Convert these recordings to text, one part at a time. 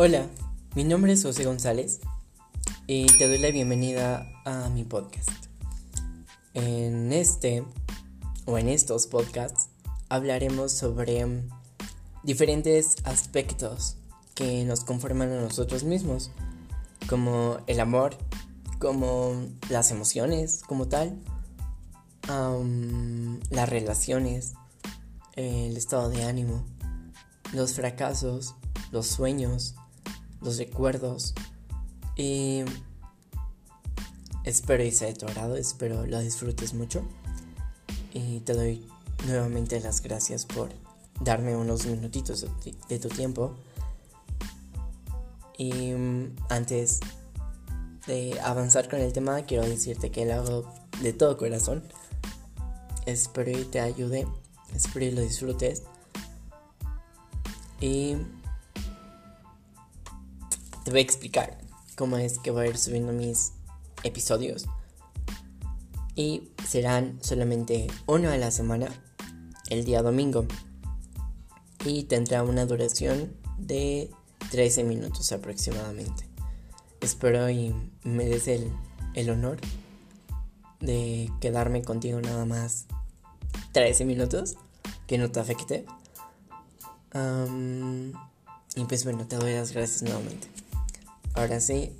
Hola, mi nombre es José González y te doy la bienvenida a mi podcast. En este o en estos podcasts hablaremos sobre diferentes aspectos que nos conforman a nosotros mismos, como el amor, como las emociones como tal, las relaciones, el estado de ánimo, los fracasos, los sueños, los recuerdos. Y espero y sea de tu agrado, espero lo disfrutes mucho. Y te doy nuevamente las gracias por darme unos minutitos de tu tiempo. Y mm, antes de avanzar con el tema, quiero decirte que lo hago de todo corazón. Espero y te ayude, espero y lo disfrutes. Y te voy a explicar cómo es que voy a ir subiendo mis episodios. Y serán solamente uno a la semana, el día domingo. Y tendrá una duración de 13 minutos aproximadamente. Espero y me des el, el honor de quedarme contigo nada más 13 minutos, que no te afecte. y pues bueno, te doy las gracias nuevamente. Ahora sí,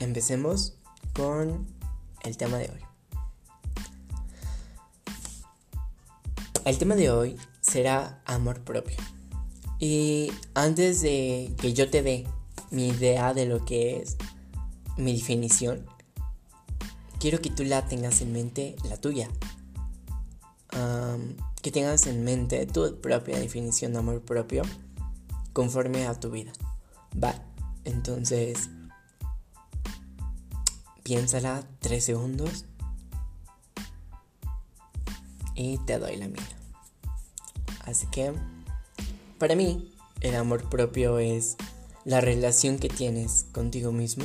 empecemos con el tema de hoy. El tema de hoy será amor propio. Y antes de que yo te dé mi idea de lo que es mi definición, quiero que tú la tengas en mente, la tuya. que tengas en mente tu propia definición de amor propio conforme a tu vida. Va, entonces, piénsala tres segundos y te doy la mía. Así que, para mí, el amor propio es la relación que tienes contigo mismo,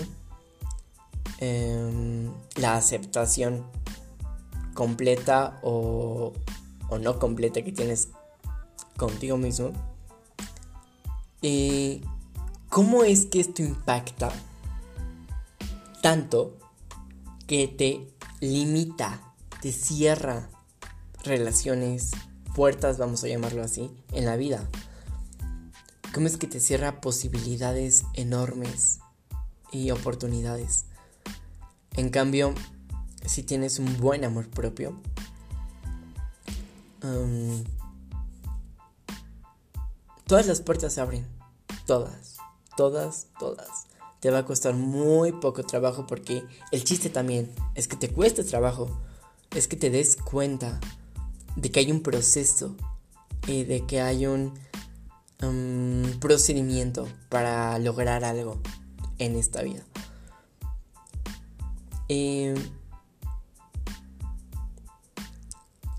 em, la aceptación completa o, o no completa que tienes contigo mismo y ¿Cómo es que esto impacta tanto que te limita, te cierra relaciones, puertas, vamos a llamarlo así, en la vida? ¿Cómo es que te cierra posibilidades enormes y oportunidades? En cambio, si tienes un buen amor propio, um, todas las puertas se abren, todas todas, todas. Te va a costar muy poco trabajo porque el chiste también es que te cueste trabajo, es que te des cuenta de que hay un proceso y de que hay un um, procedimiento para lograr algo en esta vida.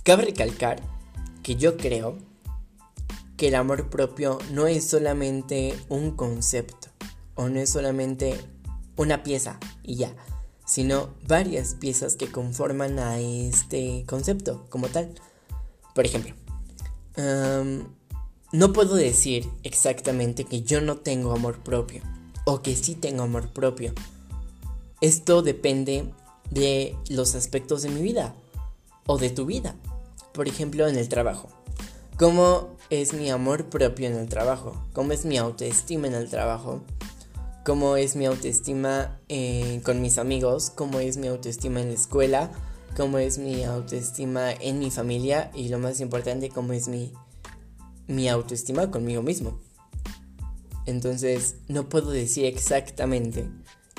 Cabe recalcar que yo creo que el amor propio no es solamente un concepto o no es solamente una pieza y ya, sino varias piezas que conforman a este concepto como tal. Por ejemplo, no puedo decir exactamente que yo no tengo amor propio o que sí tengo amor propio. Esto depende de los aspectos de mi vida o de tu vida. Por ejemplo, en el trabajo. ¿Cómo es mi amor propio en el trabajo? ¿Cómo es mi autoestima en el trabajo? ¿Cómo es mi autoestima eh, con mis amigos? ¿Cómo es mi autoestima en la escuela? ¿Cómo es mi autoestima en mi familia? Y lo más importante, ¿cómo es mi, mi autoestima conmigo mismo? Entonces, no puedo decir exactamente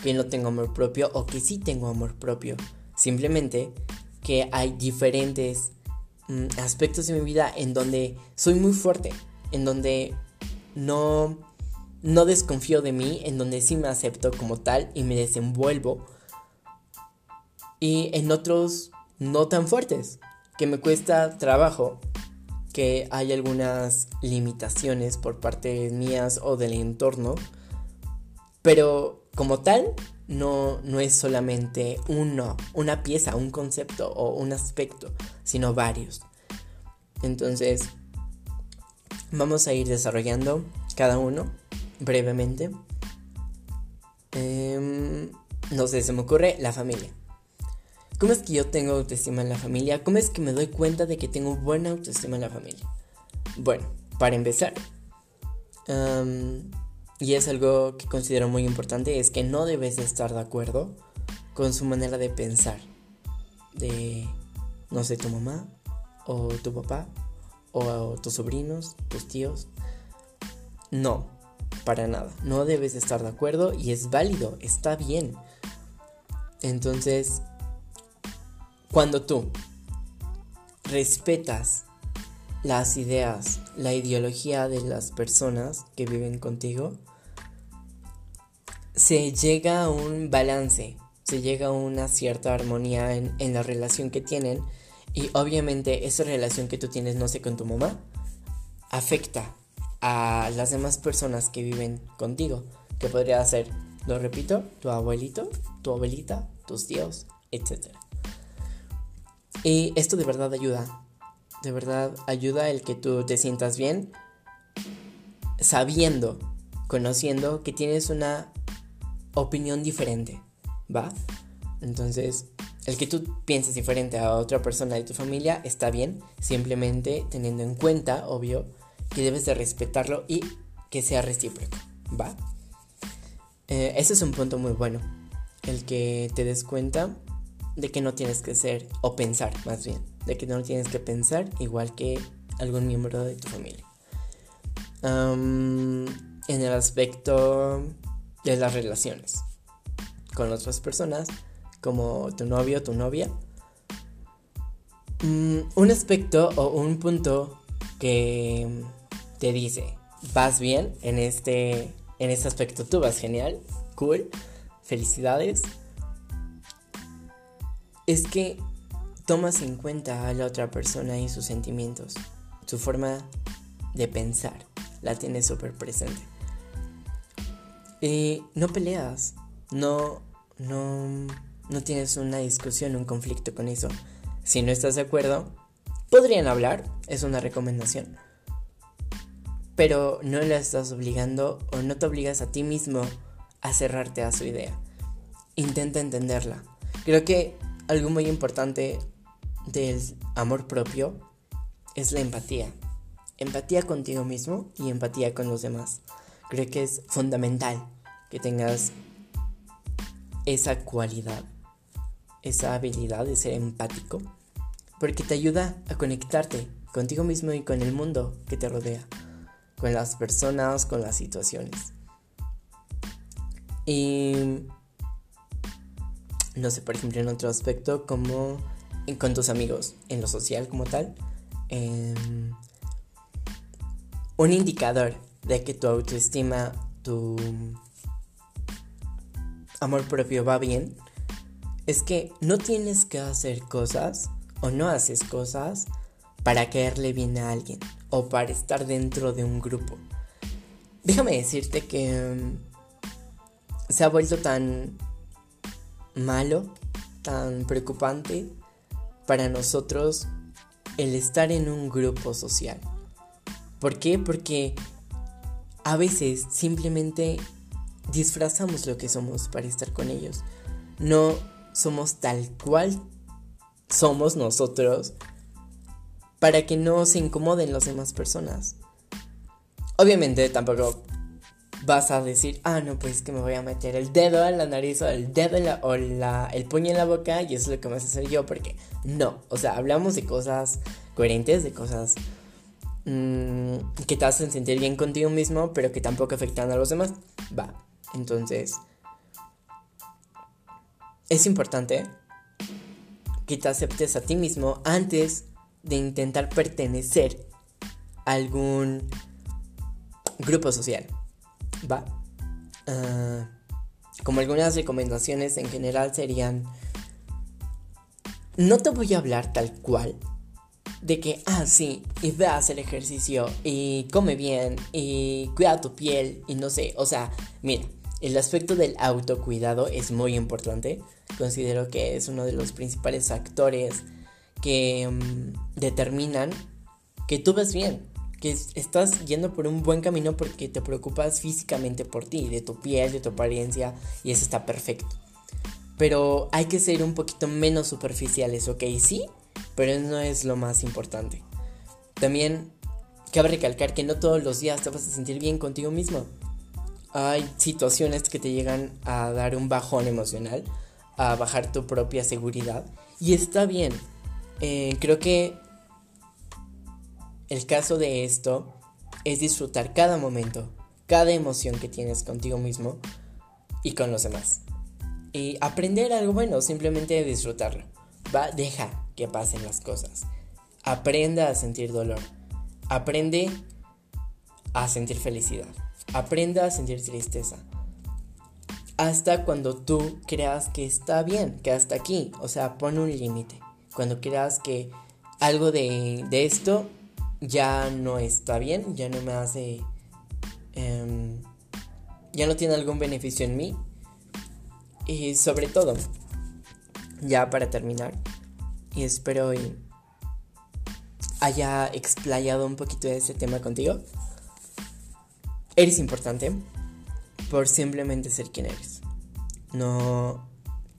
que no tengo amor propio o que sí tengo amor propio. Simplemente que hay diferentes aspectos de mi vida en donde soy muy fuerte, en donde no, no desconfío de mí, en donde sí me acepto como tal y me desenvuelvo. Y en otros no tan fuertes, que me cuesta trabajo, que hay algunas limitaciones por parte mías o del entorno, pero como tal no, no es solamente uno, una pieza, un concepto o un aspecto, sino varios. Entonces, vamos a ir desarrollando cada uno brevemente. Em, no sé, se me ocurre la familia. ¿Cómo es que yo tengo autoestima en la familia? ¿Cómo es que me doy cuenta de que tengo buena autoestima en la familia? Bueno, para empezar, y es algo que considero muy importante, es que no debes estar de acuerdo con su manera de pensar. De, no sé, tu mamá o tu papá o tus sobrinos, tus tíos. No, para nada. No debes estar de acuerdo y es válido, está bien. Entonces, cuando tú respetas las ideas, la ideología de las personas que viven contigo, se llega a un balance, se llega a una cierta armonía en, en, la relación que tienen y obviamente esa relación que tú tienes, no sé, con tu mamá, afecta a las demás personas que viven contigo, que podría ser, lo repito, tu abuelito, tu abuelita, tus tíos, etc. Y esto de verdad ayuda, de verdad ayuda el que tú te sientas bien sabiendo, conociendo que tienes una opinión diferente, ¿va? Entonces, el que tú pienses diferente a otra persona de tu familia está bien, simplemente teniendo en cuenta, obvio, que debes de respetarlo y que sea recíproco, ¿va? Eh, ese es un punto muy bueno, el que te des cuenta de que no tienes que ser, o pensar más bien, de que no tienes que pensar igual que algún miembro de tu familia. en el aspecto de las relaciones con otras personas, como tu novio o tu novia, mm, un aspecto o un punto que te dice, vas bien en este, en este aspecto, tú vas genial, cool, felicidades, es que tomas en cuenta a la otra persona y sus sentimientos, su forma de pensar, la tienes súper presente. Y no peleas, no, no, no tienes una discusión, un conflicto con eso. Si no estás de acuerdo, podrían hablar, es una recomendación. Pero no la estás obligando o no te obligas a ti mismo a cerrarte a su idea. Intenta entenderla. Creo que algo muy importante del amor propio es la empatía. Empatía contigo mismo y empatía con los demás. Creo que es fundamental que tengas esa cualidad, esa habilidad de ser empático, porque te ayuda a conectarte contigo mismo y con el mundo que te rodea, con las personas, con las situaciones. Y no sé, por ejemplo, en otro aspecto como con tus amigos, en lo social como tal, em, un indicador de que tu autoestima, tu amor propio va bien, es que no tienes que hacer cosas o no haces cosas para caerle bien a alguien o para estar dentro de un grupo. Déjame decirte que em, se ha vuelto tan malo, tan preocupante para nosotros el estar en un grupo social. ¿Por qué? Porque a veces simplemente disfrazamos lo que somos para estar con ellos. No somos tal cual somos nosotros para que no se incomoden las demás personas. Obviamente tampoco vas a decir, ah, no, pues que me voy a meter el dedo en la nariz o el dedo en la, o la, el puño en la boca y eso es lo que me hace hacer yo, porque no, o sea, hablamos de cosas coherentes, de cosas mmm, que te hacen sentir bien contigo mismo, pero que tampoco afectan a los demás. Va, entonces, es importante que te aceptes a ti mismo antes de intentar pertenecer a algún grupo social. Va. Ah, como algunas recomendaciones en general serían, no te voy a hablar tal cual de que, ah, sí, y ve a hacer ejercicio y come bien y cuida tu piel y no sé, o sea, mira, el aspecto del autocuidado es muy importante, considero que es uno de los principales factores que mm, determinan que tú ves bien, que estás yendo por un buen camino porque te preocupas físicamente por ti, de tu piel, de tu apariencia, y eso está perfecto. Pero hay que ser un poquito menos superficiales, ¿ok? Sí, pero no es lo más importante. También cabe recalcar que no todos los días te vas a sentir bien contigo mismo. Hay situaciones que te llegan a dar un bajón emocional, a bajar tu propia seguridad, y está bien. Eh, creo que el caso de esto es disfrutar cada momento, cada emoción que tienes contigo mismo y con los demás. Y aprender algo bueno, simplemente disfrutarlo. Va, deja que pasen las cosas. Aprenda a sentir dolor. Aprende a sentir felicidad. Aprenda a sentir tristeza. Hasta cuando tú creas que está bien, que hasta aquí. O sea, pon un límite. Cuando creas que algo de, esto ya no está bien, ya no me hace... Em, ya no tiene algún beneficio en mí. Y sobre todo, ya para terminar, y espero haya explayado un poquito de este tema contigo. Eres importante por simplemente ser quien eres. No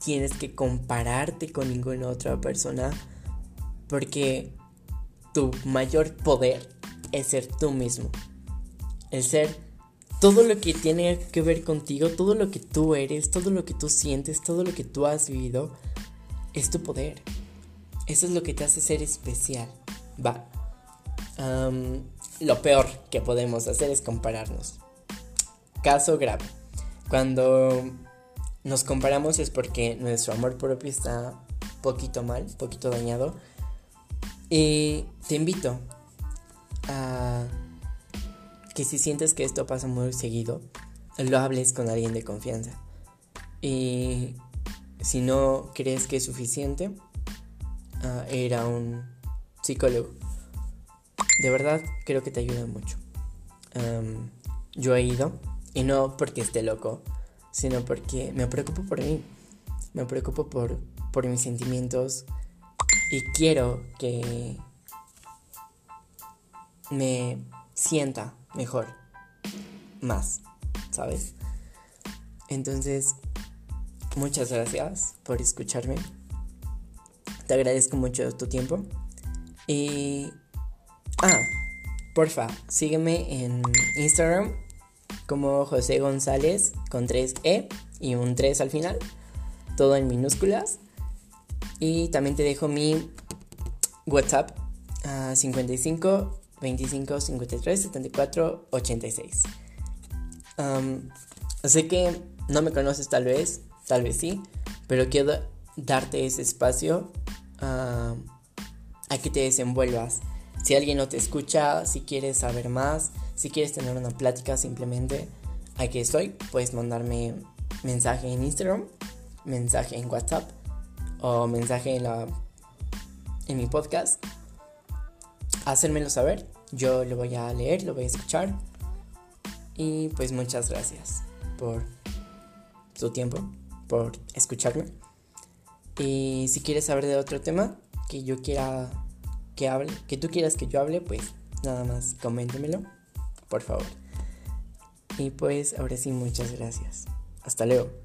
tienes que compararte con ninguna otra persona porque tu mayor poder es ser tú mismo. El ser todo lo que tiene que ver contigo, todo lo que tú eres, todo lo que tú sientes, todo lo que tú has vivido, es tu poder. Eso es lo que te hace ser especial. Va. lo peor que podemos hacer es compararnos. Caso grave. Cuando nos comparamos es porque nuestro amor propio está poquito mal, poquito dañado. Y te invito a que si sientes que esto pasa muy seguido, lo hables con alguien de confianza. Y si no crees que es suficiente, uh, ir a un psicólogo. De verdad creo que te ayuda mucho. yo he ido y no porque esté loco, sino porque me preocupo por mí. Me preocupo por, por mis sentimientos y quiero que me sienta mejor, más, ¿sabes? Entonces, muchas gracias por escucharme. Te agradezco mucho tu tiempo. Y... Ah, porfa, sígueme en Instagram como José González con 3E y un 3 al final. Todo en minúsculas. Y también te dejo mi WhatsApp a 55 25 53 74 86. sé que no me conoces tal vez, tal vez sí, pero quiero darte ese espacio a, que te desenvuelvas. Si alguien no te escucha, si quieres saber más, si quieres tener una plática simplemente, aquí estoy. Puedes mandarme mensaje en Instagram, mensaje en WhatsApp o mensaje en, la, en mi podcast. Hacérmelo saber. Yo lo voy a leer, lo voy a escuchar. Y pues muchas gracias por su tiempo, por escucharme. Y si quieres saber de otro tema que yo quiera que hable, que tú quieras que yo hable, pues nada más coméntemelo, por favor. Y pues ahora sí, muchas gracias. Hasta luego.